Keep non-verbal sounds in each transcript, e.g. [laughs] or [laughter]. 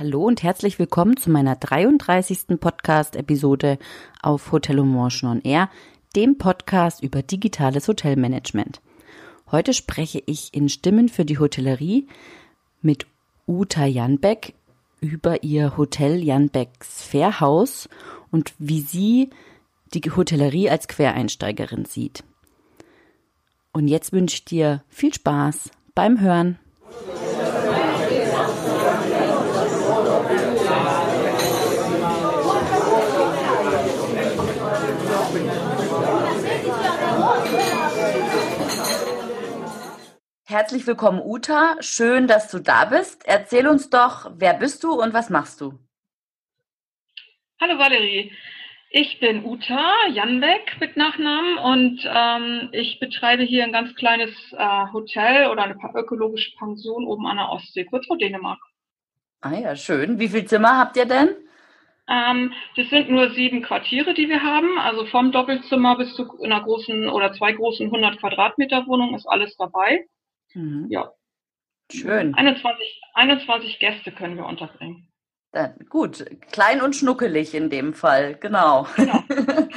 Hallo und herzlich willkommen zu meiner 33. Podcast-Episode auf Hotel Motion on Air, dem Podcast über digitales Hotelmanagement. Heute spreche ich in Stimmen für die Hotellerie mit Uta Janbeck über ihr Hotel Janbecks Fairhaus und wie sie die Hotellerie als Quereinsteigerin sieht. Und jetzt wünsche ich dir viel Spaß beim Hören. Herzlich willkommen, Uta. Schön, dass du da bist. Erzähl uns doch, wer bist du und was machst du? Hallo Valerie. Ich bin Uta Janbeck mit Nachnamen und ähm, ich betreibe hier ein ganz kleines äh, Hotel oder eine ökologische Pension oben an der Ostsee, kurz vor Dänemark. Ah ja, schön. Wie viele Zimmer habt ihr denn? Ähm, das sind nur sieben Quartiere, die wir haben. Also vom Doppelzimmer bis zu einer großen oder zwei großen 100 Quadratmeter Wohnung ist alles dabei. Mhm. Ja. Schön. 21, 21 Gäste können wir unterbringen. Dann, gut, klein und schnuckelig in dem Fall, genau. genau. [laughs]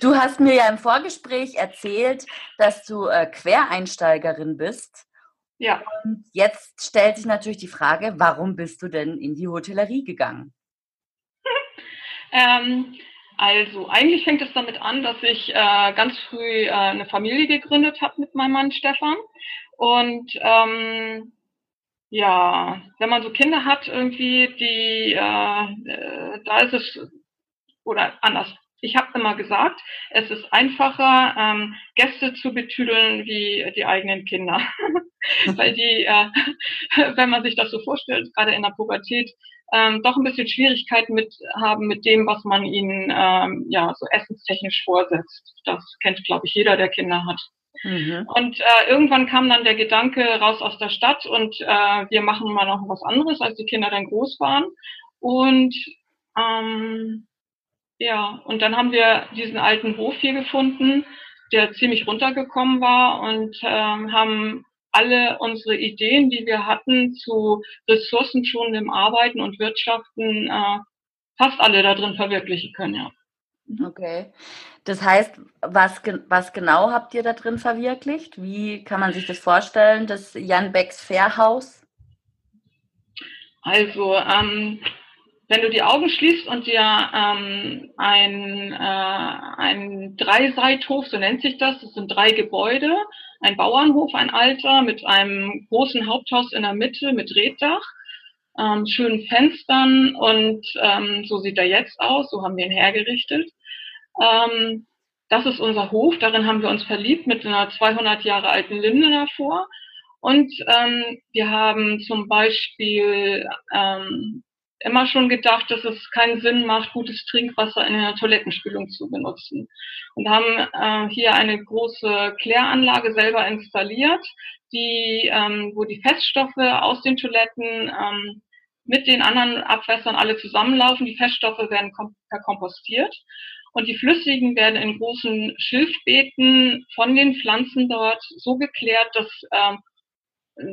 Du hast mir ja im Vorgespräch erzählt, dass du äh, Quereinsteigerin bist. Ja. Und jetzt stellt sich natürlich die Frage, warum bist du denn in die Hotellerie gegangen? [laughs] ähm, also eigentlich fängt es damit an, dass ich äh, ganz früh äh, eine Familie gegründet habe mit meinem Mann Stefan. Und ähm, ja, wenn man so Kinder hat irgendwie, die, äh, äh, da ist es, oder anders, ich habe immer gesagt, es ist einfacher, ähm, Gäste zu betüdeln wie die eigenen Kinder. [laughs] Weil die, äh, [laughs] wenn man sich das so vorstellt, gerade in der Pubertät, ähm, doch ein bisschen Schwierigkeiten mit haben mit dem, was man ihnen ähm, ja so essenstechnisch vorsetzt. Das kennt, glaube ich, jeder, der Kinder hat. Mhm. Und äh, irgendwann kam dann der Gedanke raus aus der Stadt und äh, wir machen mal noch was anderes, als die Kinder dann groß waren. Und ähm, ja, und dann haben wir diesen alten Hof hier gefunden, der ziemlich runtergekommen war und ähm, haben alle unsere Ideen, die wir hatten zu ressourcenschonendem Arbeiten und Wirtschaften, äh, fast alle da drin verwirklichen können, ja. Okay. Das heißt, was, was genau habt ihr da drin verwirklicht? Wie kann man sich das vorstellen, das Jan Becks Fairhaus? Also, ähm, wenn du die Augen schließt und dir ähm, ein, äh, ein Dreiseithof, so nennt sich das, das sind drei Gebäude, ein Bauernhof, ein alter, mit einem großen Haupthaus in der Mitte mit Reddach, ähm, schönen Fenstern und ähm, so sieht er jetzt aus, so haben wir ihn hergerichtet. Ähm, das ist unser Hof, darin haben wir uns verliebt mit einer 200 Jahre alten Linde davor. Und ähm, wir haben zum Beispiel ähm, immer schon gedacht, dass es keinen Sinn macht, gutes Trinkwasser in einer Toilettenspülung zu benutzen. Und haben äh, hier eine große Kläranlage selber installiert, die, ähm, wo die Feststoffe aus den Toiletten ähm, mit den anderen Abwässern alle zusammenlaufen. Die Feststoffe werden kom verkompostiert und die Flüssigen werden in großen Schilfbeeten von den Pflanzen dort so geklärt, dass, ähm,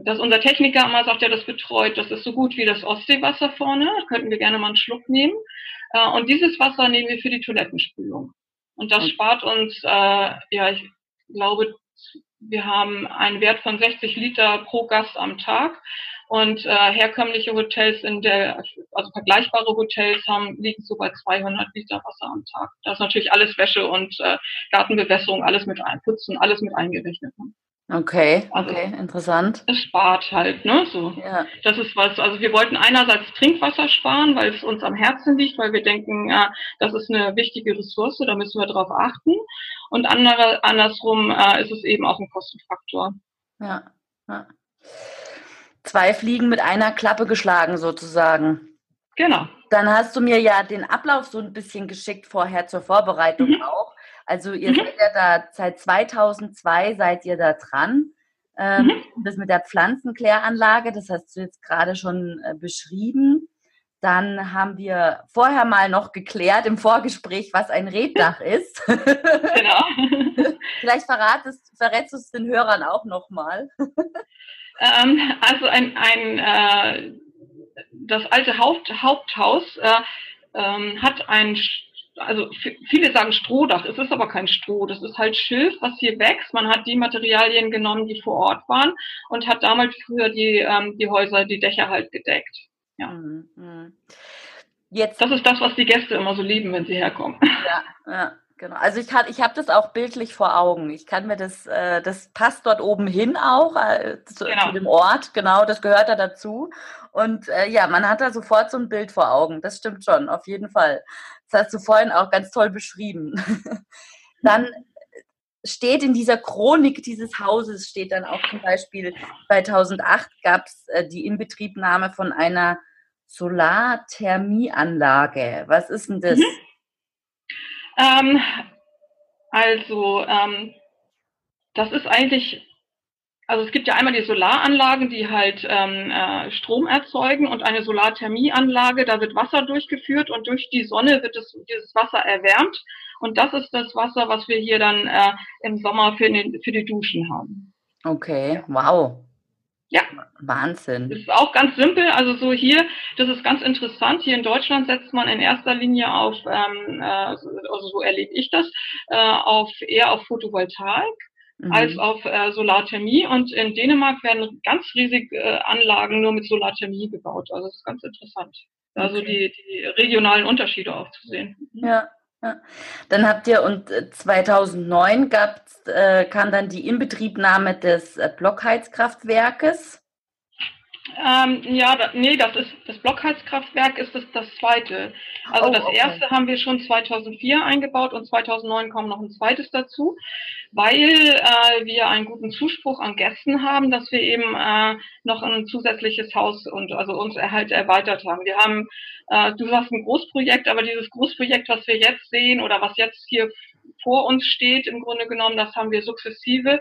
dass unser Techniker immer sagt, ja, das betreut, das ist so gut wie das Ostseewasser vorne, da könnten wir gerne mal einen Schluck nehmen. Äh, und dieses Wasser nehmen wir für die Toilettenspülung. Und das spart uns, äh, ja, ich glaube, wir haben einen Wert von 60 Liter pro Gast am Tag. Und äh, herkömmliche Hotels in der, also vergleichbare Hotels haben, liegen so bei 200 Liter Wasser am Tag. Da ist natürlich alles Wäsche und äh, Gartenbewässerung, alles mit einputzen, alles mit eingerechnet. Ne? Okay, also, okay, interessant. Es spart halt, ne? So. Ja. Das ist was, also wir wollten einerseits Trinkwasser sparen, weil es uns am Herzen liegt, weil wir denken, ja, das ist eine wichtige Ressource, da müssen wir drauf achten. Und andere, andersrum äh, ist es eben auch ein Kostenfaktor. Ja. ja zwei Fliegen mit einer Klappe geschlagen sozusagen. Genau. Dann hast du mir ja den Ablauf so ein bisschen geschickt vorher zur Vorbereitung mhm. auch. Also ihr mhm. seid ja da seit 2002 seid ihr da dran. Ähm, mhm. Das mit der Pflanzenkläranlage, das hast du jetzt gerade schon äh, beschrieben. Dann haben wir vorher mal noch geklärt im Vorgespräch, was ein Reddach [laughs] ist. Genau. [laughs] Vielleicht verratest, verrätst du es den Hörern auch nochmal. Ähm, also ein, ein äh, das alte Haupt, Haupthaus äh, ähm, hat ein also viele sagen Strohdach, es ist aber kein Stroh, das ist halt Schilf, was hier wächst. Man hat die Materialien genommen, die vor Ort waren und hat damals früher die, ähm, die Häuser, die Dächer halt gedeckt. Ja. Mhm. mhm. Jetzt. Das ist das, was die Gäste immer so lieben, wenn sie herkommen. Ja, ja. Genau, also ich, ich habe das auch bildlich vor Augen. Ich kann mir das, äh, das passt dort oben hin auch äh, zu, genau. zu, dem Ort, genau, das gehört da dazu. Und äh, ja, man hat da sofort so ein Bild vor Augen, das stimmt schon, auf jeden Fall. Das hast du vorhin auch ganz toll beschrieben. [laughs] dann steht in dieser Chronik dieses Hauses, steht dann auch zum Beispiel 2008 gab es äh, die Inbetriebnahme von einer Solarthermieanlage. Was ist denn das? Mhm. Ähm, also, ähm, das ist eigentlich, also es gibt ja einmal die Solaranlagen, die halt ähm, äh, Strom erzeugen und eine Solarthermieanlage, da wird Wasser durchgeführt und durch die Sonne wird es, dieses Wasser erwärmt. Und das ist das Wasser, was wir hier dann äh, im Sommer für, den, für die Duschen haben. Okay, wow. Ja. Wahnsinn. Das ist auch ganz simpel. Also so hier, das ist ganz interessant. Hier in Deutschland setzt man in erster Linie auf, ähm, äh, also so erlebe ich das, äh, auf eher auf Photovoltaik. Mhm. als auf äh, Solarthermie und in Dänemark werden ganz riesige äh, Anlagen nur mit Solarthermie gebaut. Also das ist ganz interessant. Also okay. die, die regionalen Unterschiede auch zu sehen. Mhm. Ja, ja. Dann habt ihr und 2009 äh, gab's, äh, kam dann die Inbetriebnahme des äh, Blockheizkraftwerkes. Ähm, ja, da, nee, das ist das Blockheizkraftwerk ist das, das zweite. Also oh, das okay. erste haben wir schon 2004 eingebaut und 2009 kommt noch ein zweites dazu, weil äh, wir einen guten Zuspruch an Gästen haben, dass wir eben äh, noch ein zusätzliches Haus und also uns halt erweitert haben. Wir haben, äh, du sagst ein Großprojekt, aber dieses Großprojekt, was wir jetzt sehen oder was jetzt hier vor uns steht, im Grunde genommen, das haben wir sukzessive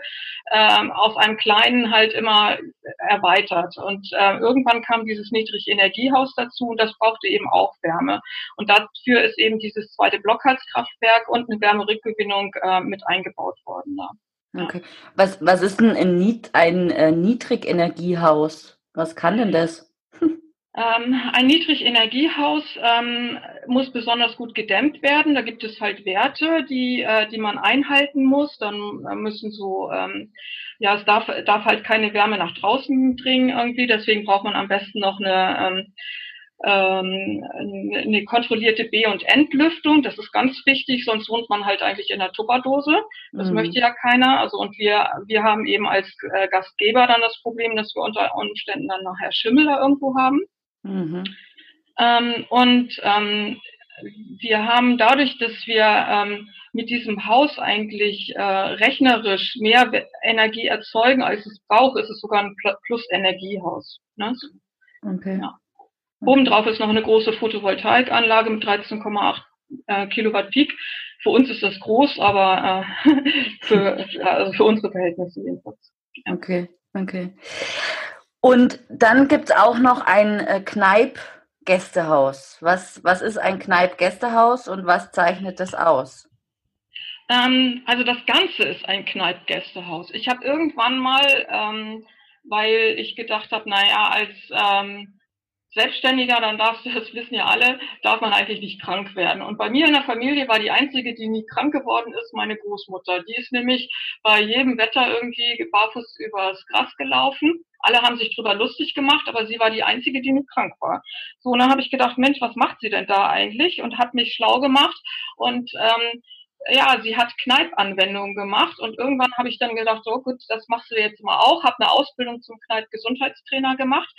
ähm, auf einem kleinen halt immer erweitert. Und äh, irgendwann kam dieses Niedrigenergiehaus dazu und das brauchte eben auch Wärme. Und dafür ist eben dieses zweite Blockheizkraftwerk und eine Wärmerückgewinnung äh, mit eingebaut worden. Da. Okay. Was, was ist denn ein, Nied ein äh, Niedrigenergiehaus? Was kann denn das? Ähm, ein Niedrigenergiehaus ähm, muss besonders gut gedämmt werden. Da gibt es halt Werte, die, äh, die man einhalten muss. Dann äh, müssen so, ähm, ja, es darf, darf halt keine Wärme nach draußen dringen irgendwie. Deswegen braucht man am besten noch eine, ähm, ähm, eine kontrollierte B- und Entlüftung. Das ist ganz wichtig, sonst wohnt man halt eigentlich in der Tupperdose. Das mhm. möchte ja keiner. Also und wir, wir haben eben als äh, Gastgeber dann das Problem, dass wir unter Umständen dann nachher Schimmel da irgendwo haben. Mhm. Ähm, und ähm, wir haben dadurch, dass wir ähm, mit diesem Haus eigentlich äh, rechnerisch mehr Energie erzeugen, als es braucht, ist es sogar ein Plus-Energiehaus. Ne? Okay. Ja. Obendrauf ist noch eine große Photovoltaikanlage mit 13,8 äh, Kilowatt Peak. Für uns ist das groß, aber äh, [laughs] für, also für unsere Verhältnisse jedenfalls. Ja. Okay, okay. Und dann gibt es auch noch ein äh, Kneip-Gästehaus. Was, was ist ein Kneip-Gästehaus und was zeichnet das aus? Ähm, also das Ganze ist ein Kneip-Gästehaus. Ich habe irgendwann mal, ähm, weil ich gedacht habe, naja, als ähm, Selbstständiger, dann darfst du, [laughs] das wissen ja alle, darf man eigentlich nicht krank werden. Und bei mir in der Familie war die einzige, die nie krank geworden ist, meine Großmutter. Die ist nämlich bei jedem Wetter irgendwie barfuß übers Gras gelaufen. Alle haben sich drüber lustig gemacht, aber sie war die einzige, die nie krank war. So, und dann habe ich gedacht, Mensch, was macht sie denn da eigentlich? Und hat mich schlau gemacht und ähm, ja, sie hat Kneipp-Anwendungen gemacht und irgendwann habe ich dann gedacht, so gut, das machst du jetzt mal auch, habe eine Ausbildung zum Kneipp-Gesundheitstrainer gemacht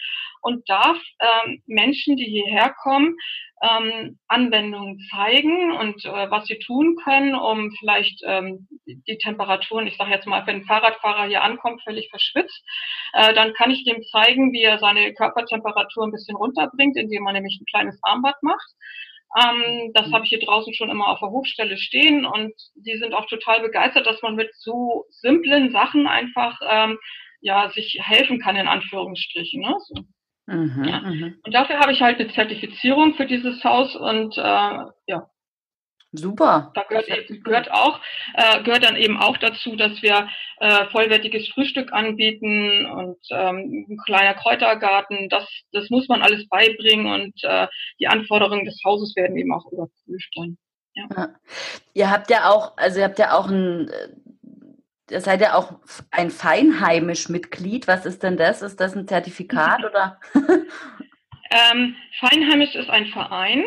und darf ähm, Menschen, die hierher kommen, ähm, Anwendungen zeigen und äh, was sie tun können, um vielleicht ähm, die Temperaturen, ich sage jetzt mal, wenn ein Fahrradfahrer hier ankommt, völlig verschwitzt, äh, dann kann ich dem zeigen, wie er seine Körpertemperatur ein bisschen runterbringt, indem man nämlich ein kleines Armbad macht. Ähm, das habe ich hier draußen schon immer auf der Hofstelle stehen und die sind auch total begeistert, dass man mit so simplen Sachen einfach ähm, ja sich helfen kann in Anführungsstrichen. Ne? So. Mhm, ja. Mhm. Und dafür habe ich halt eine Zertifizierung für dieses Haus und äh, ja. Super. Da gehört, gehört auch, äh, gehört dann eben auch dazu, dass wir äh, vollwertiges Frühstück anbieten und ähm, ein kleiner Kräutergarten. Das, das muss man alles beibringen und äh, die Anforderungen des Hauses werden eben auch überprüft dann. Ja. ja. Ihr habt ja auch, also ihr habt ja auch ein, ihr seid ja auch ein Feinheimisch-Mitglied. Was ist denn das? Ist das ein Zertifikat [laughs] oder? ähm, Feinheimisch ist ein Verein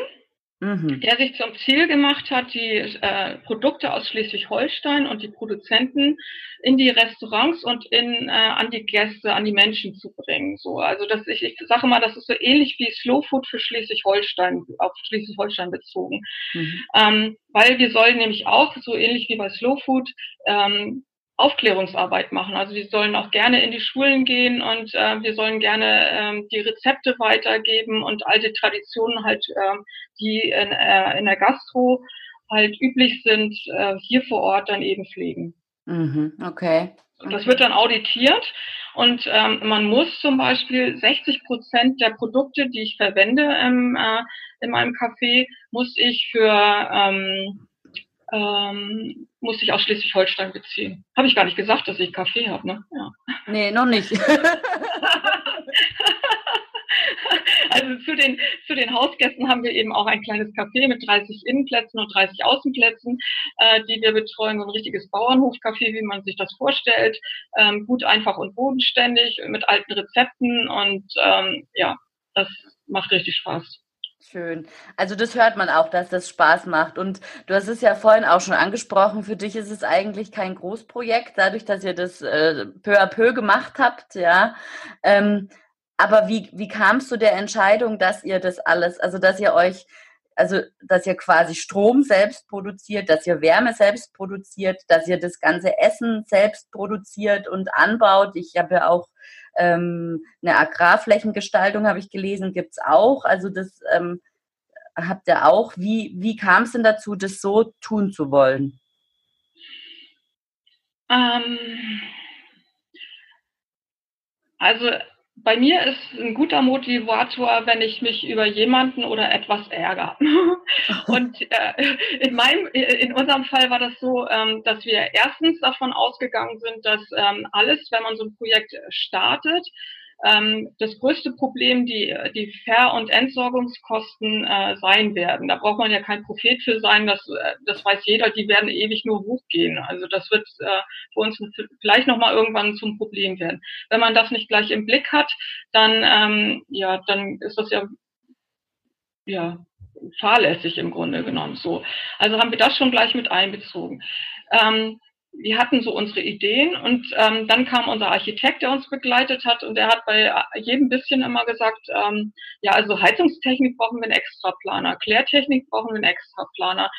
mhm. der sich zum Ziel gemacht hat, die äh, Produkte aus Schleswig-Holstein und die Produzenten in die Restaurants und in, äh, an die Gäste, an die Menschen zu bringen. So, also das, ich, ich sage mal, das ist so ähnlich wie Slow Food für Schleswig-Holstein, auf Schleswig-Holstein bezogen. Mhm. Ähm, weil wir sollen nämlich auch, so ähnlich wie bei Slow Food, ähm, Aufklärungsarbeit machen. Also wir sollen auch gerne in die Schulen gehen und äh, wir sollen gerne ähm, die Rezepte weitergeben und alte Traditionen halt, äh, die in, äh, in der Gastro halt üblich sind, äh, hier vor Ort dann eben pflegen. Mhm, okay. okay. Das wird dann auditiert und ähm, man muss zum Beispiel 60 Prozent der Produkte, die ich verwende im, äh, in meinem Café, muss ich für ähm, ähm, muss ich aus Schleswig-Holstein beziehen. Habe ich gar nicht gesagt, dass ich Kaffee habe, ne? Ja. Nee, noch nicht. [laughs] also zu den, zu den Hausgästen haben wir eben auch ein kleines Café mit 30 Innenplätzen und 30 Außenplätzen, äh, die wir betreuen. So ein richtiges Bauernhofcafé, wie man sich das vorstellt. Ähm, gut, einfach und bodenständig, mit alten Rezepten und ähm, ja, das macht richtig Spaß. Schön. Also das hört man auch, dass das Spaß macht. Und du hast es ja vorhin auch schon angesprochen, für dich ist es eigentlich kein Großprojekt, dadurch, dass ihr das äh, peu à peu gemacht habt, ja. Ähm, aber wie, wie kam es zu der Entscheidung, dass ihr das alles, also dass ihr euch, also dass ihr quasi Strom selbst produziert, dass ihr Wärme selbst produziert, dass ihr das ganze Essen selbst produziert und anbaut. Ich habe ja auch ähm, eine Agrarflächengestaltung, habe ich gelesen, gibt es auch. Also das ähm, habt ihr auch. Wie, wie kam es denn dazu, das so tun zu wollen? Ähm, also bei mir ist ein guter Motivator, wenn ich mich über jemanden oder etwas ärgere. [laughs] Und äh, in meinem, in unserem Fall war das so, ähm, dass wir erstens davon ausgegangen sind, dass ähm, alles, wenn man so ein Projekt startet, ähm, das größte Problem die, die Ver- und Entsorgungskosten äh, sein werden. Da braucht man ja kein Prophet für sein, das, äh, das weiß jeder, die werden ewig nur hochgehen. Also das wird äh, für uns vielleicht nochmal irgendwann zum Problem werden. Wenn man das nicht gleich im Blick hat, dann, ähm, ja, dann ist das ja, ja, fahrlässig im Grunde genommen so. Also haben wir das schon gleich mit einbezogen. Ähm, wir hatten so unsere Ideen und ähm, dann kam unser Architekt, der uns begleitet hat und der hat bei jedem bisschen immer gesagt, ähm, ja, also Heizungstechnik brauchen wir einen Extraplaner, Klärtechnik brauchen wir einen Extraplaner,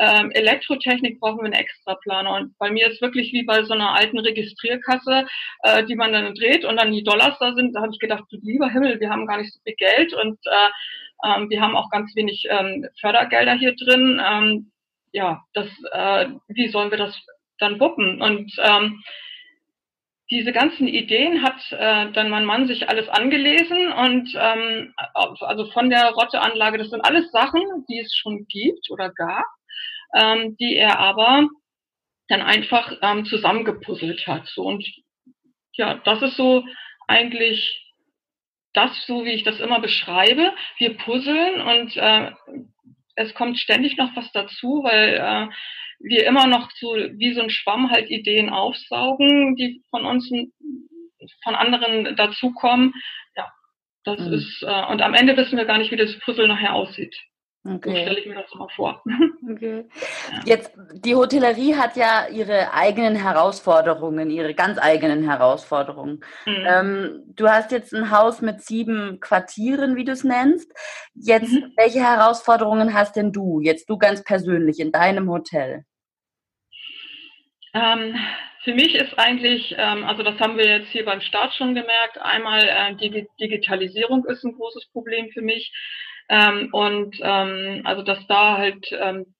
ähm, Elektrotechnik brauchen wir einen Extraplaner und bei mir ist wirklich wie bei so einer alten Registrierkasse, äh, die man dann dreht und dann die Dollars da sind, da habe ich gedacht, du lieber Himmel, wir haben gar nicht so viel Geld und äh, ähm, wir haben auch ganz wenig ähm, Fördergelder hier drin. Ähm, ja, das, äh, wie sollen wir das dann wuppen. Und ähm, diese ganzen Ideen hat äh, dann mein Mann sich alles angelesen und ähm, also von der Rotteanlage, das sind alles Sachen, die es schon gibt oder gab, ähm, die er aber dann einfach ähm, zusammengepuzzelt hat. So und ja, das ist so eigentlich das, so wie ich das immer beschreibe. Wir puzzeln und äh, es kommt ständig noch was dazu, weil äh, wir immer noch so wie so ein Schwamm halt Ideen aufsaugen, die von uns, von anderen dazukommen. Ja, das mhm. ist, äh, und am Ende wissen wir gar nicht, wie das Puzzle nachher aussieht. Okay. So stelle ich mir das immer vor. [laughs] Okay. Ja. Jetzt, die Hotellerie hat ja ihre eigenen Herausforderungen, ihre ganz eigenen Herausforderungen. Mhm. Ähm, du hast jetzt ein Haus mit sieben Quartieren, wie du es nennst. Jetzt, mhm. welche Herausforderungen hast denn du, jetzt du ganz persönlich in deinem Hotel? Ähm, für mich ist eigentlich, ähm, also das haben wir jetzt hier beim Start schon gemerkt, einmal äh, die Digitalisierung ist ein großes Problem für mich. Ähm, und ähm, also dass da halt ähm,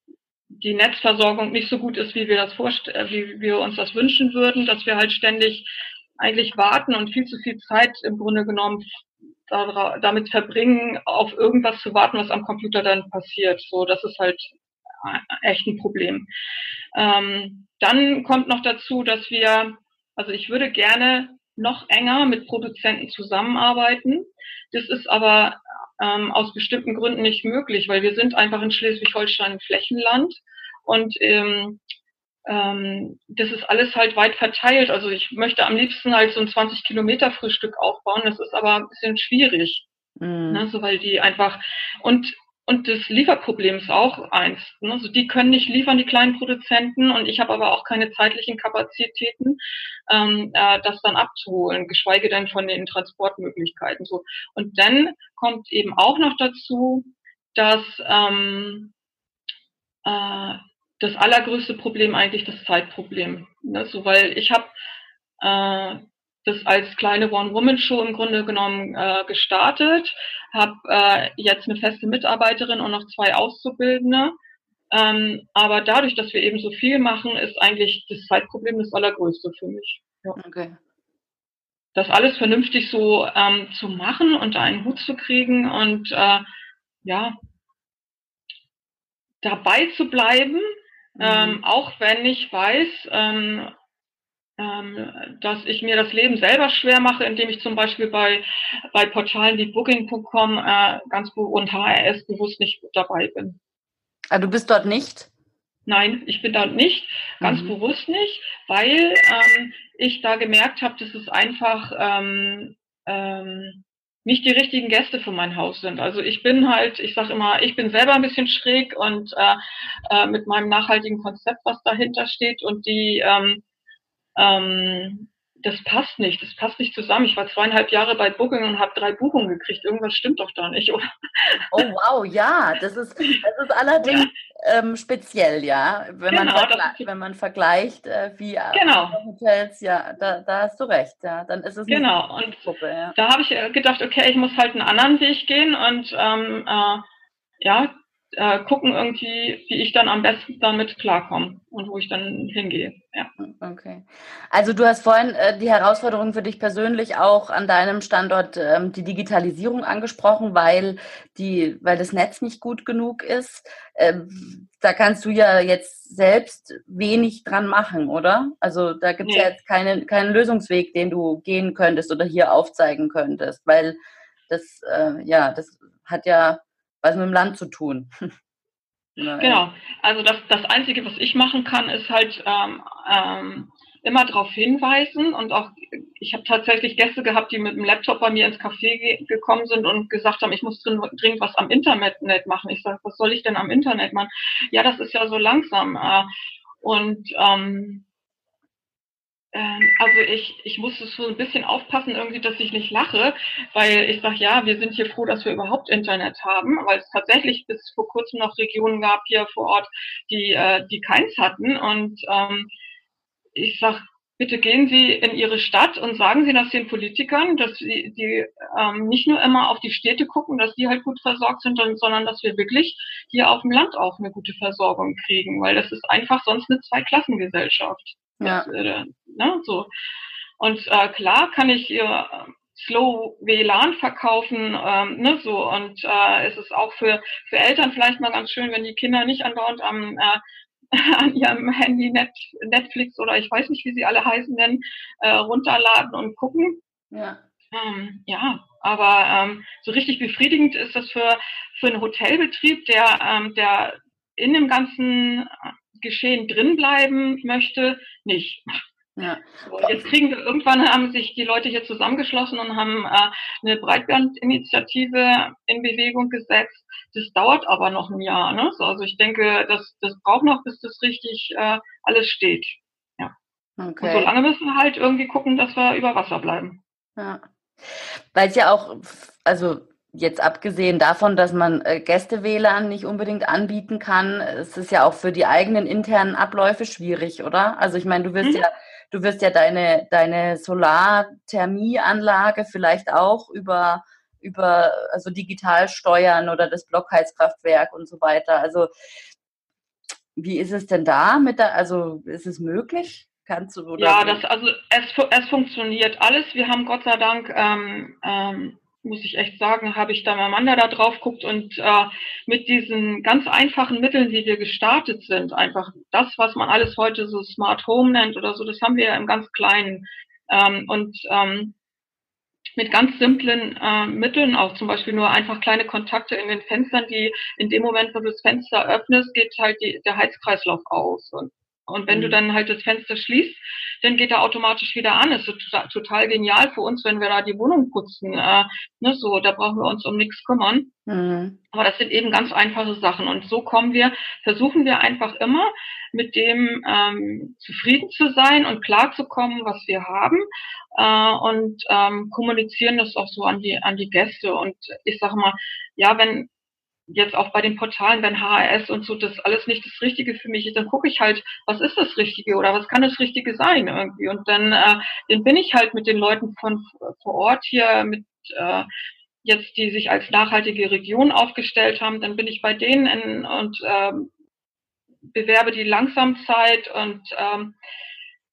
die Netzversorgung nicht so gut ist, wie wir das vorstellen, äh, wie wir uns das wünschen würden, dass wir halt ständig eigentlich warten und viel zu viel Zeit im Grunde genommen damit verbringen, auf irgendwas zu warten, was am Computer dann passiert. So, das ist halt echt ein Problem. Ähm, dann kommt noch dazu, dass wir, also ich würde gerne noch enger mit Produzenten zusammenarbeiten. Das ist aber ähm, aus bestimmten Gründen nicht möglich, weil wir sind einfach in Schleswig-Holstein ein Flächenland und ähm, ähm, das ist alles halt weit verteilt. Also ich möchte am liebsten halt so ein 20 Kilometer Frühstück aufbauen. Das ist aber ein bisschen schwierig. Mhm. Ne, so weil die einfach und und das Lieferproblem ist auch eins. Ne? Also die können nicht liefern, die kleinen Produzenten, und ich habe aber auch keine zeitlichen Kapazitäten, ähm, äh, das dann abzuholen, geschweige denn von den Transportmöglichkeiten. So. Und dann kommt eben auch noch dazu, dass ähm, äh, das allergrößte Problem eigentlich das Zeitproblem. Ne? So, weil ich habe äh, das als kleine One-Woman-Show im Grunde genommen äh, gestartet, habe äh, jetzt eine feste Mitarbeiterin und noch zwei Auszubildende. Ähm, aber dadurch, dass wir eben so viel machen, ist eigentlich das Zeitproblem das allergrößte für mich. Ja. Okay. Das alles vernünftig so ähm, zu machen und da einen Hut zu kriegen und äh, ja, dabei zu bleiben, mhm. ähm, auch wenn ich weiß, ähm, dass ich mir das Leben selber schwer mache, indem ich zum Beispiel bei, bei Portalen wie Booking.com äh, ganz und HRS bewusst nicht dabei bin. Ah, du bist dort nicht? Nein, ich bin dort nicht, ganz mhm. bewusst nicht, weil ähm, ich da gemerkt habe, dass es einfach ähm, ähm, nicht die richtigen Gäste für mein Haus sind. Also ich bin halt, ich sage immer, ich bin selber ein bisschen schräg und äh, äh, mit meinem nachhaltigen Konzept, was dahinter steht und die ähm, ähm, das passt nicht, das passt nicht zusammen. Ich war zweieinhalb Jahre bei Booking und habe drei Buchungen gekriegt. Irgendwas stimmt doch da nicht, oder? Oh wow, ja, das ist, das ist allerdings ähm, speziell, ja. Wenn, genau, man, vergle wenn man vergleicht, äh, wie genau. Hotels, ja, da, da hast du recht, ja. Dann ist es genau. und Gruppe, ja. Da habe ich äh, gedacht, okay, ich muss halt einen anderen Weg gehen und ähm, äh, ja, äh, gucken irgendwie, wie ich dann am besten damit klarkomme und wo ich dann hingehe. Ja. Okay. Also du hast vorhin äh, die Herausforderung für dich persönlich auch an deinem Standort ähm, die Digitalisierung angesprochen, weil die, weil das Netz nicht gut genug ist. Ähm, da kannst du ja jetzt selbst wenig dran machen, oder? Also da gibt es nee. ja jetzt keine, keinen Lösungsweg, den du gehen könntest oder hier aufzeigen könntest, weil das, äh, ja, das hat ja was mit dem Land zu tun. [laughs] genau. Also das, das Einzige, was ich machen kann, ist halt ähm, ähm, immer darauf hinweisen und auch, ich habe tatsächlich Gäste gehabt, die mit dem Laptop bei mir ins Café ge gekommen sind und gesagt haben, ich muss drin, dringend was am Internet machen. Ich sage, was soll ich denn am Internet machen? Ja, das ist ja so langsam. Äh, und ähm, also ich, ich muss so ein bisschen aufpassen, irgendwie, dass ich nicht lache, weil ich sage, ja, wir sind hier froh, dass wir überhaupt Internet haben, weil es tatsächlich bis vor kurzem noch Regionen gab hier vor Ort, die, äh, die keins hatten. Und ähm, ich sage, bitte gehen Sie in Ihre Stadt und sagen Sie das den Politikern, dass sie die ähm, nicht nur immer auf die Städte gucken, dass die halt gut versorgt sind, sondern dass wir wirklich hier auf dem Land auch eine gute Versorgung kriegen, weil das ist einfach sonst eine Zweiklassengesellschaft. Ja. Äh, ne, so. Und äh, klar kann ich ihr Slow WLAN verkaufen, ähm, ne, so und äh, es ist auch für für Eltern vielleicht mal ganz schön, wenn die Kinder nicht andauernd am äh, [laughs] an ihrem Handy Net, Netflix oder ich weiß nicht, wie sie alle heißen, denn äh, runterladen und gucken. Ja. Ähm, ja, aber ähm, so richtig befriedigend ist das für für einen Hotelbetrieb, der ähm, der in dem ganzen Geschehen drinbleiben möchte, nicht. Ja. Jetzt kriegen wir irgendwann haben sich die Leute hier zusammengeschlossen und haben äh, eine Breitbandinitiative in Bewegung gesetzt. Das dauert aber noch ein Jahr. Ne? So, also ich denke, das, das braucht noch, bis das richtig äh, alles steht. Ja. Okay. Und solange müssen wir halt irgendwie gucken, dass wir über Wasser bleiben. Ja. Weil es ja auch, also jetzt abgesehen davon, dass man äh, Gäste-WLAN nicht unbedingt anbieten kann, es ist ja auch für die eigenen internen Abläufe schwierig, oder? Also ich meine, du wirst mhm. ja, du wirst ja deine, deine Solarthermieanlage vielleicht auch über, über, also digital steuern oder das Blockheizkraftwerk und so weiter. Also wie ist es denn da mit der, also ist es möglich? Kannst du, oder ja, das, also es, es funktioniert alles. Wir haben Gott sei Dank ähm, ähm, muss ich echt sagen, habe ich da der da drauf guckt und äh, mit diesen ganz einfachen Mitteln, wie wir gestartet sind, einfach das, was man alles heute so Smart Home nennt oder so, das haben wir ja im ganz Kleinen. Ähm, und ähm, mit ganz simplen äh, Mitteln, auch zum Beispiel nur einfach kleine Kontakte in den Fenstern, die in dem Moment, wo du das Fenster öffnest, geht halt die, der Heizkreislauf aus. Und und wenn mhm. du dann halt das Fenster schließt, dann geht er automatisch wieder an. Das ist total, total genial für uns, wenn wir da die Wohnung putzen. Äh, ne, so, da brauchen wir uns um nichts kümmern. Mhm. Aber das sind eben ganz einfache Sachen. Und so kommen wir, versuchen wir einfach immer mit dem ähm, zufrieden zu sein und klar zu kommen, was wir haben. Äh, und ähm, kommunizieren das auch so an die, an die Gäste. Und ich sage mal, ja, wenn, jetzt auch bei den Portalen, wenn HRS und so das alles nicht das Richtige für mich ist, dann gucke ich halt, was ist das Richtige oder was kann das Richtige sein irgendwie. Und dann, äh, dann bin ich halt mit den Leuten von vor Ort hier, mit äh, jetzt, die sich als nachhaltige Region aufgestellt haben, dann bin ich bei denen in, und ähm, bewerbe die Langsamzeit und ähm,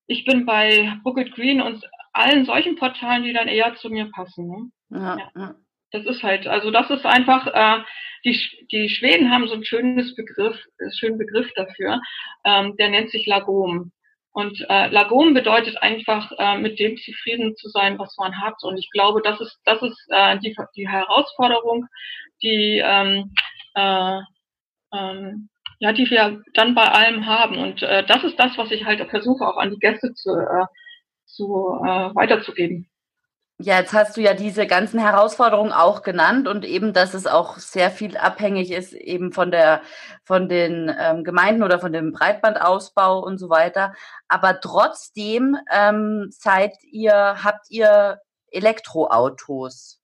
ich bin bei Book It Green und allen solchen Portalen, die dann eher zu mir passen. Ne? Ja, ja. Das ist halt, also das ist einfach, äh, die, die Schweden haben so ein schönes Begriff, einen schönen Begriff dafür, ähm, der nennt sich Lagom. Und äh, Lagom bedeutet einfach, äh, mit dem zufrieden zu sein, was man hat. Und ich glaube, das ist, das ist äh, die, die Herausforderung, die, ähm, äh, ähm, ja, die wir dann bei allem haben. Und äh, das ist das, was ich halt versuche, auch an die Gäste zu, äh, zu äh, weiterzugeben. Ja, jetzt hast du ja diese ganzen Herausforderungen auch genannt und eben, dass es auch sehr viel abhängig ist eben von der, von den ähm, Gemeinden oder von dem Breitbandausbau und so weiter. Aber trotzdem ähm, seid ihr, habt ihr Elektroautos,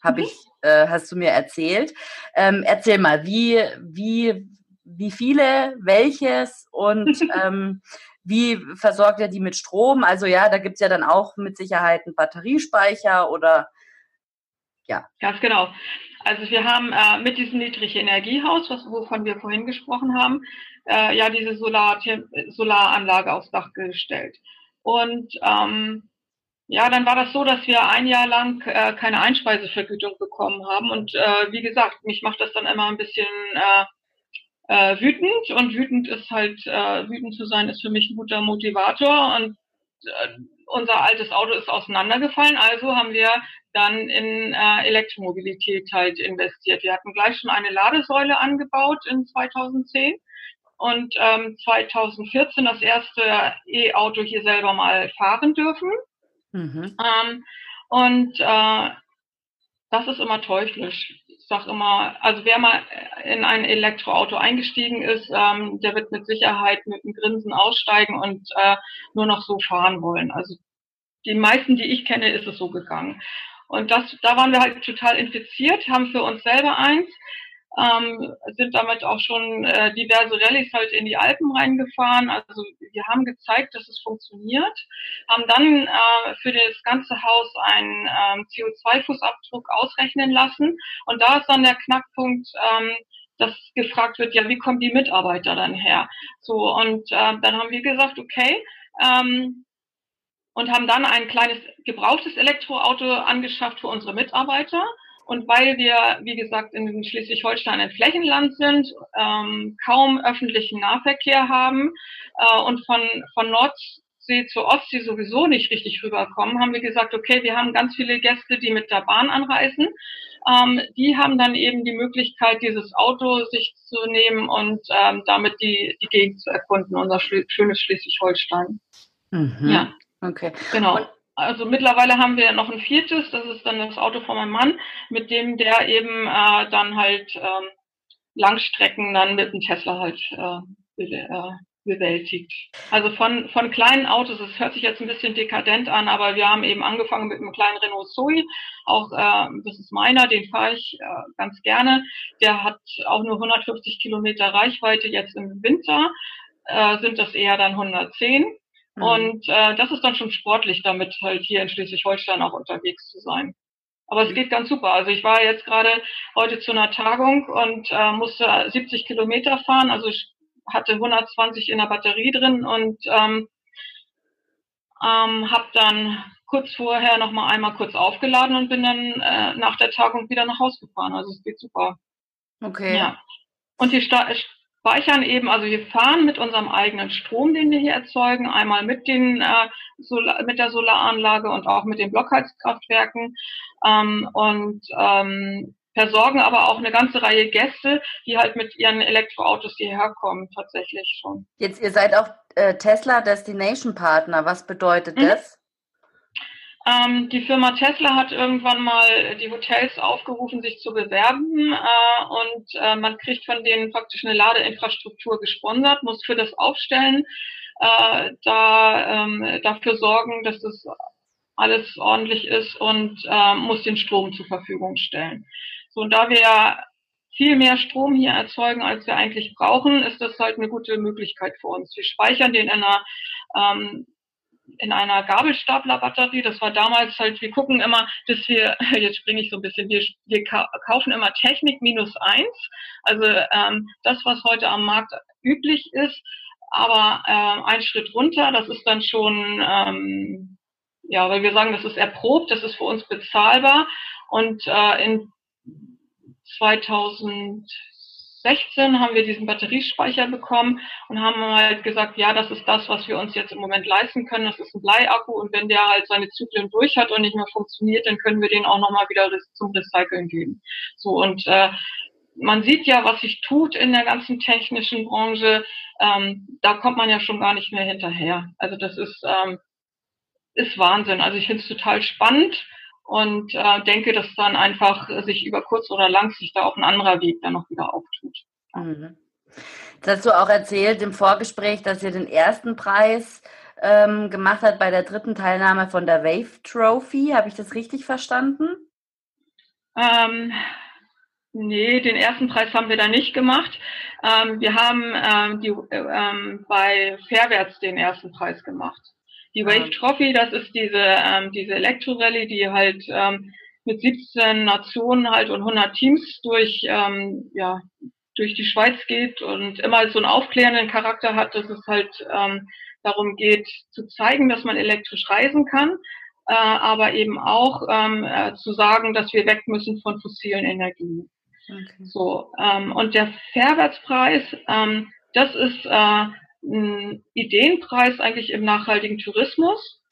habe mhm. ich, äh, hast du mir erzählt. Ähm, erzähl mal, wie, wie, wie viele, welches und [laughs] ähm, wie versorgt er die mit Strom? Also ja, da gibt's ja dann auch mit Sicherheit einen Batteriespeicher oder ja. Ganz genau. Also wir haben äh, mit diesem Niedrigenergiehaus, was, wovon wir vorhin gesprochen haben, äh, ja diese Solar Solaranlage aufs Dach gestellt. Und ähm, ja, dann war das so, dass wir ein Jahr lang äh, keine Einspeisevergütung bekommen haben. Und äh, wie gesagt, mich macht das dann immer ein bisschen äh, wütend und wütend ist halt, äh, wütend zu sein ist für mich ein guter Motivator und äh, unser altes Auto ist auseinandergefallen, also haben wir dann in äh, Elektromobilität halt investiert. Wir hatten gleich schon eine Ladesäule angebaut in 2010 und ähm, 2014 das erste E-Auto hier selber mal fahren dürfen. Mhm. Ähm, und äh, das ist immer teuflisch sag immer, also wer mal in ein Elektroauto eingestiegen ist, ähm, der wird mit Sicherheit mit einem Grinsen aussteigen und äh, nur noch so fahren wollen. Also die meisten, die ich kenne, ist es so gegangen. Und das, da waren wir halt total infiziert, haben für uns selber eins ähm, sind damit auch schon äh, diverse Rallyes halt in die Alpen reingefahren. Also wir haben gezeigt, dass es funktioniert, haben dann äh, für das ganze Haus einen ähm, CO2-Fußabdruck ausrechnen lassen. Und da ist dann der Knackpunkt, ähm, dass gefragt wird, ja, wie kommen die Mitarbeiter dann her? So, und äh, dann haben wir gesagt, okay, ähm, und haben dann ein kleines gebrauchtes Elektroauto angeschafft für unsere Mitarbeiter und weil wir, wie gesagt, in Schleswig-Holstein ein Flächenland sind, ähm, kaum öffentlichen Nahverkehr haben äh, und von, von Nordsee zur Ostsee sowieso nicht richtig rüberkommen, haben wir gesagt, okay, wir haben ganz viele Gäste, die mit der Bahn anreisen. Ähm, die haben dann eben die Möglichkeit, dieses Auto sich zu nehmen und ähm, damit die, die Gegend zu erkunden, unser schönes Schleswig-Holstein. Mhm. Ja. Okay. Genau. Und also mittlerweile haben wir noch ein viertes, das ist dann das Auto von meinem Mann, mit dem der eben äh, dann halt ähm, Langstrecken dann mit dem Tesla halt äh, äh, bewältigt. Also von, von kleinen Autos, das hört sich jetzt ein bisschen dekadent an, aber wir haben eben angefangen mit einem kleinen Renault Zoe. Auch äh, das ist meiner, den fahre ich äh, ganz gerne. Der hat auch nur 150 Kilometer Reichweite. Jetzt im Winter äh, sind das eher dann 110. Mhm. Und äh, das ist dann schon sportlich, damit halt hier in Schleswig-Holstein auch unterwegs zu sein. Aber es geht ganz super. Also ich war jetzt gerade heute zu einer Tagung und äh, musste 70 Kilometer fahren. Also ich hatte 120 in der Batterie drin und ähm, ähm, habe dann kurz vorher noch mal einmal kurz aufgeladen und bin dann äh, nach der Tagung wieder nach Hause gefahren. Also es geht super. Okay. Ja. Und die speichern eben, also wir fahren mit unserem eigenen Strom, den wir hier erzeugen, einmal mit den äh, Solar, mit der Solaranlage und auch mit den Blockheizkraftwerken ähm, und ähm, versorgen aber auch eine ganze Reihe Gäste, die halt mit ihren Elektroautos hierher kommen, tatsächlich schon. Jetzt, ihr seid auch äh, Tesla Destination Partner. Was bedeutet mhm. das? Ähm, die Firma Tesla hat irgendwann mal die Hotels aufgerufen, sich zu bewerben äh, und äh, man kriegt von denen praktisch eine Ladeinfrastruktur gesponsert, muss für das Aufstellen äh, da ähm, dafür sorgen, dass das alles ordentlich ist und äh, muss den Strom zur Verfügung stellen. So, und da wir viel mehr Strom hier erzeugen, als wir eigentlich brauchen, ist das halt eine gute Möglichkeit für uns. Wir speichern den in einer ähm, in einer Gabelstaplerbatterie. Das war damals halt, wir gucken immer, dass wir, [laughs] jetzt springe ich so ein bisschen, wir, wir kaufen immer Technik minus eins. Also ähm, das, was heute am Markt üblich ist, aber ähm, ein Schritt runter, das ist dann schon, ähm, ja, weil wir sagen, das ist erprobt, das ist für uns bezahlbar. Und äh, in 2000 16 haben wir diesen Batteriespeicher bekommen und haben halt gesagt, ja, das ist das, was wir uns jetzt im Moment leisten können. Das ist ein Bleiakku und wenn der halt seine Zyklen durch hat und nicht mehr funktioniert, dann können wir den auch nochmal wieder zum Recyceln geben. So und äh, man sieht ja, was sich tut in der ganzen technischen Branche. Ähm, da kommt man ja schon gar nicht mehr hinterher. Also das ist, ähm, ist Wahnsinn. Also ich finde es total spannend und äh, denke, dass dann einfach sich über kurz oder lang sich da auch ein anderer Weg dann noch wieder auftut. Mhm. Das hast du auch erzählt im Vorgespräch, dass ihr den ersten Preis ähm, gemacht habt bei der dritten Teilnahme von der Wave Trophy. Habe ich das richtig verstanden? Ähm, nee, den ersten Preis haben wir da nicht gemacht. Ähm, wir haben ähm, die, äh, bei Fairwärts den ersten Preis gemacht. Die Wave Trophy, das ist diese, ähm, diese Elektro-Rallye, die halt ähm, mit 17 Nationen halt und 100 Teams durch, ähm, ja, durch die Schweiz geht und immer so einen aufklärenden Charakter hat, dass es halt ähm, darum geht, zu zeigen, dass man elektrisch reisen kann, äh, aber eben auch ähm, äh, zu sagen, dass wir weg müssen von fossilen Energien. Okay. So ähm, und der Fairwertspreis, ähm, das ist äh, ein Ideenpreis eigentlich im nachhaltigen Tourismus,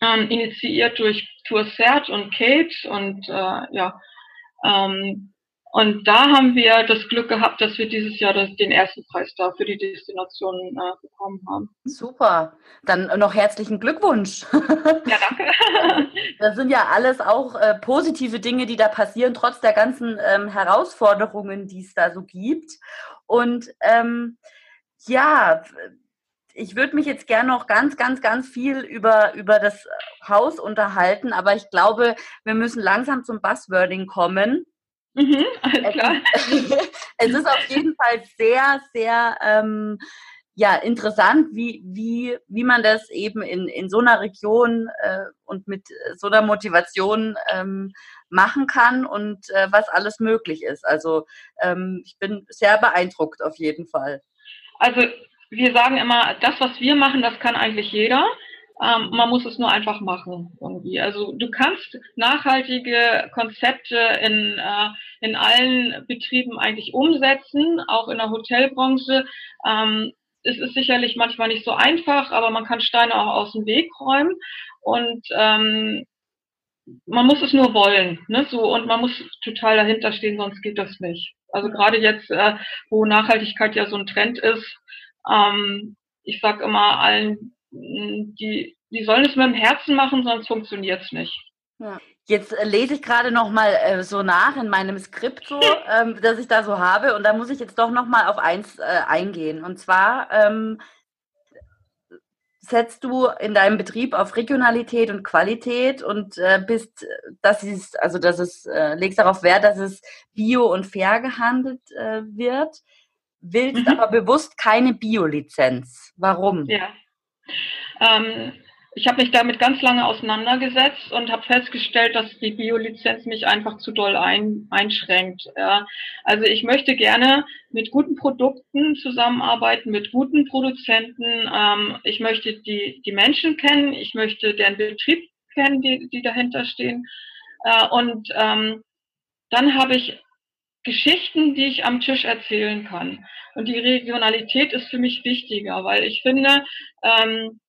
ähm, initiiert durch Tour Cert und Kate und äh, ja, ähm, und da haben wir das Glück gehabt, dass wir dieses Jahr das, den ersten Preis da für die Destination äh, bekommen haben. Super. Dann noch herzlichen Glückwunsch. [laughs] Ja, danke. [laughs] Das sind ja alles auch äh, positive Dinge, die da passieren, trotz der ganzen ähm, Herausforderungen, die es da so gibt. Und ähm, ja, ich würde mich jetzt gerne noch ganz, ganz, ganz viel über, über das Haus unterhalten, aber ich glaube, wir müssen langsam zum Buzzwording kommen. Mhm, alles klar. [laughs] es ist auf jeden Fall sehr, sehr ähm, ja, interessant, wie, wie, wie man das eben in, in so einer Region äh, und mit so einer Motivation ähm, machen kann und äh, was alles möglich ist. Also ähm, ich bin sehr beeindruckt auf jeden Fall. Also wir sagen immer, das, was wir machen, das kann eigentlich jeder. Ähm, man muss es nur einfach machen irgendwie. Also du kannst nachhaltige Konzepte in, äh, in allen Betrieben eigentlich umsetzen, auch in der Hotelbranche. Ähm, es ist sicherlich manchmal nicht so einfach, aber man kann Steine auch aus dem Weg räumen und ähm, man muss es nur wollen, ne? So und man muss total dahinter stehen, sonst geht das nicht. Also gerade jetzt, äh, wo Nachhaltigkeit ja so ein Trend ist, ähm, ich sag immer allen, die, die sollen es mit dem Herzen machen, sonst funktioniert es nicht. Ja. Jetzt äh, lese ich gerade noch mal äh, so nach in meinem Skript, so, [laughs] ähm, das ich da so habe, und da muss ich jetzt doch noch mal auf eins äh, eingehen. Und zwar ähm, setzt du in deinem Betrieb auf Regionalität und Qualität und äh, bist, dass es, also dass es, äh, legst darauf Wert, dass es bio und fair gehandelt äh, wird, willst mhm. aber bewusst keine Bio-Lizenz. Warum? Ja. Ähm, ich habe mich damit ganz lange auseinandergesetzt und habe festgestellt, dass die Biolizenz mich einfach zu doll ein, einschränkt. Ja. Also ich möchte gerne mit guten Produkten zusammenarbeiten, mit guten Produzenten. Ähm, ich möchte die, die Menschen kennen, ich möchte deren Betrieb kennen, die, die dahinter stehen. Äh, und ähm, dann habe ich Geschichten, die ich am Tisch erzählen kann. Und die Regionalität ist für mich wichtiger, weil ich finde, ähm,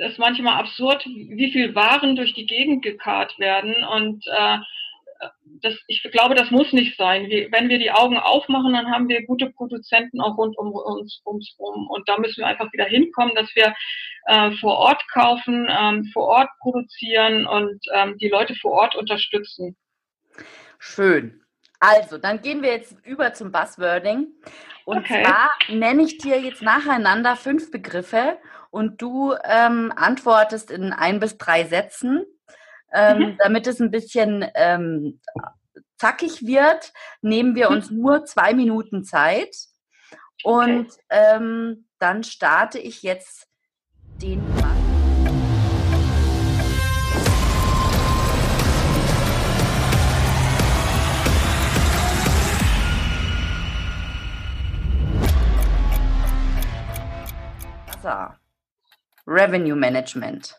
ist manchmal absurd, wie viel Waren durch die Gegend gekarrt werden. Und äh, das, ich glaube, das muss nicht sein. Wir, wenn wir die Augen aufmachen, dann haben wir gute Produzenten auch rund um uns rum. Und da müssen wir einfach wieder hinkommen, dass wir äh, vor Ort kaufen, ähm, vor Ort produzieren und ähm, die Leute vor Ort unterstützen. Schön. Also, dann gehen wir jetzt über zum Buzzwording. Und okay. zwar nenne ich dir jetzt nacheinander fünf Begriffe und du ähm, antwortest in ein bis drei Sätzen. Ähm, mhm. Damit es ein bisschen ähm, zackig wird, nehmen wir mhm. uns nur zwei Minuten Zeit. Und okay. ähm, dann starte ich jetzt den Wasser. Revenue Management.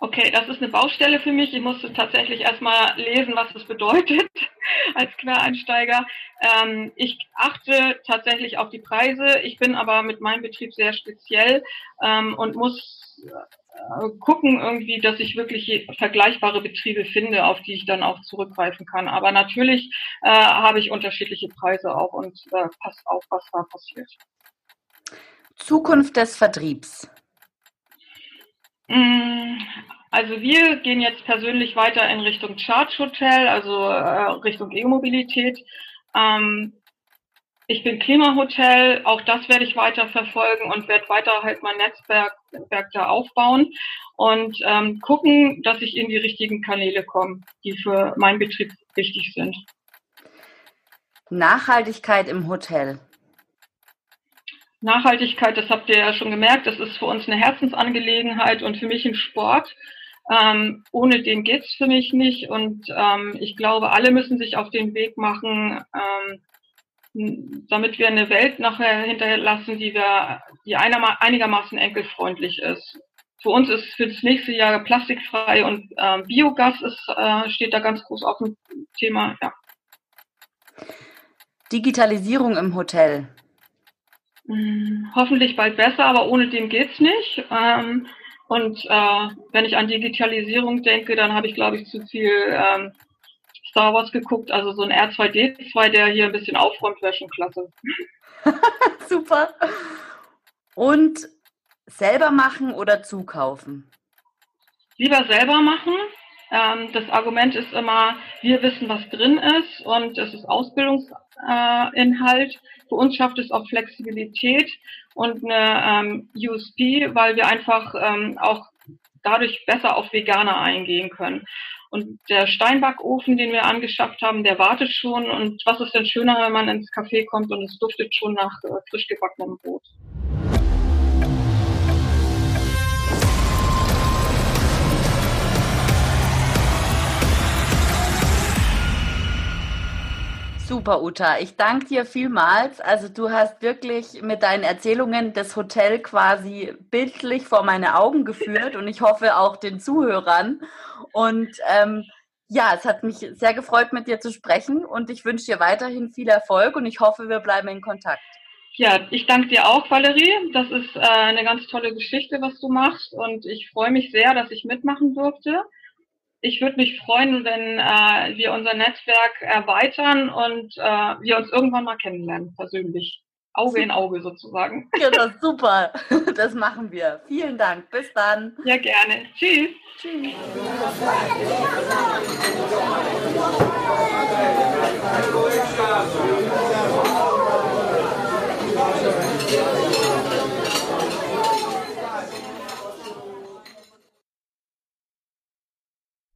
Okay, das ist eine Baustelle für mich. Ich musste tatsächlich erstmal lesen, was das bedeutet [laughs] als Quereinsteiger. Ähm, ich achte tatsächlich auf die Preise. Ich bin aber mit meinem Betrieb sehr speziell ähm, und muss äh, gucken irgendwie, dass ich wirklich vergleichbare Betriebe finde, auf die ich dann auch zurückgreifen kann. Aber natürlich äh, habe ich unterschiedliche Preise auch und äh, passt auf, was da passiert. Zukunft des Vertriebs. Mm, also wir gehen jetzt persönlich weiter in Richtung Charge Hotel, also äh, Richtung E-Mobilität. Ähm, ich bin Klimahotel, auch das werde ich weiter verfolgen und werde weiter halt mein Netzwerk, Netzwerk da aufbauen und ähm, gucken, dass ich in die richtigen Kanäle komme, die für meinen Betrieb wichtig sind. Nachhaltigkeit im Hotel. Nachhaltigkeit, das habt ihr ja schon gemerkt, das ist für uns eine Herzensangelegenheit und für mich ein Sport. Ähm, ohne den geht's für mich nicht. Und ähm, ich glaube, alle müssen sich auf den Weg machen, ähm, damit wir eine Welt nachher hinterlassen, die wir, die einigermaßen enkelfreundlich ist. Für uns ist für das nächste Jahr plastikfrei und ähm, Biogas ist, äh, steht da ganz groß auf dem Thema. Ja. Digitalisierung im Hotel. Hm, hoffentlich bald besser, aber ohne den geht's nicht. Ähm, und äh, wenn ich an Digitalisierung denke, dann habe ich, glaube ich, zu viel ähm, Star Wars geguckt. Also so ein R2D2, der hier ein bisschen aufräumt, wäre schon klasse. [laughs] Super. Und selber machen oder zukaufen? Lieber selber machen. Ähm, das Argument ist immer, wir wissen, was drin ist und es ist Ausbildungsinhalt. Für uns schafft es auch Flexibilität und eine ähm, USP, weil wir einfach ähm, auch dadurch besser auf Veganer eingehen können. Und der Steinbackofen, den wir angeschafft haben, der wartet schon. Und was ist denn schöner, wenn man ins Café kommt und es duftet schon nach äh, frisch gebackenem Brot? Super, Uta. Ich danke dir vielmals. Also du hast wirklich mit deinen Erzählungen das Hotel quasi bildlich vor meine Augen geführt und ich hoffe auch den Zuhörern. Und ähm, ja, es hat mich sehr gefreut, mit dir zu sprechen und ich wünsche dir weiterhin viel Erfolg und ich hoffe, wir bleiben in Kontakt. Ja, ich danke dir auch, Valerie. Das ist äh, eine ganz tolle Geschichte, was du machst und ich freue mich sehr, dass ich mitmachen durfte ich würde mich freuen, wenn äh, wir unser Netzwerk erweitern und äh, wir uns irgendwann mal kennenlernen, persönlich. Auge in Auge sozusagen. [laughs] Genau, super. [laughs] Das machen wir. Vielen Dank. Bis dann. Ja, gerne. Tschüss. Tschüss.